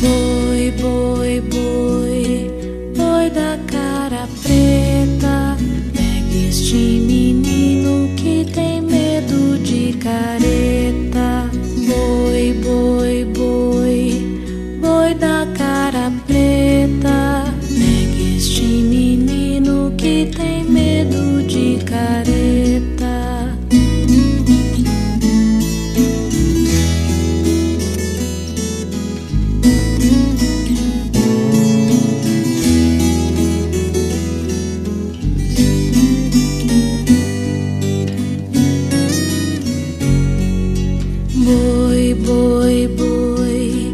Boi, boi, boi, boi da cara preta. Pega este menino que tem medo de careta. Boi, boi, boi, boi da cara preta. Pega este menino que tem medo Boi, boi,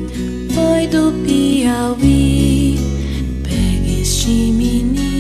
boi, do Piauí, pega este menino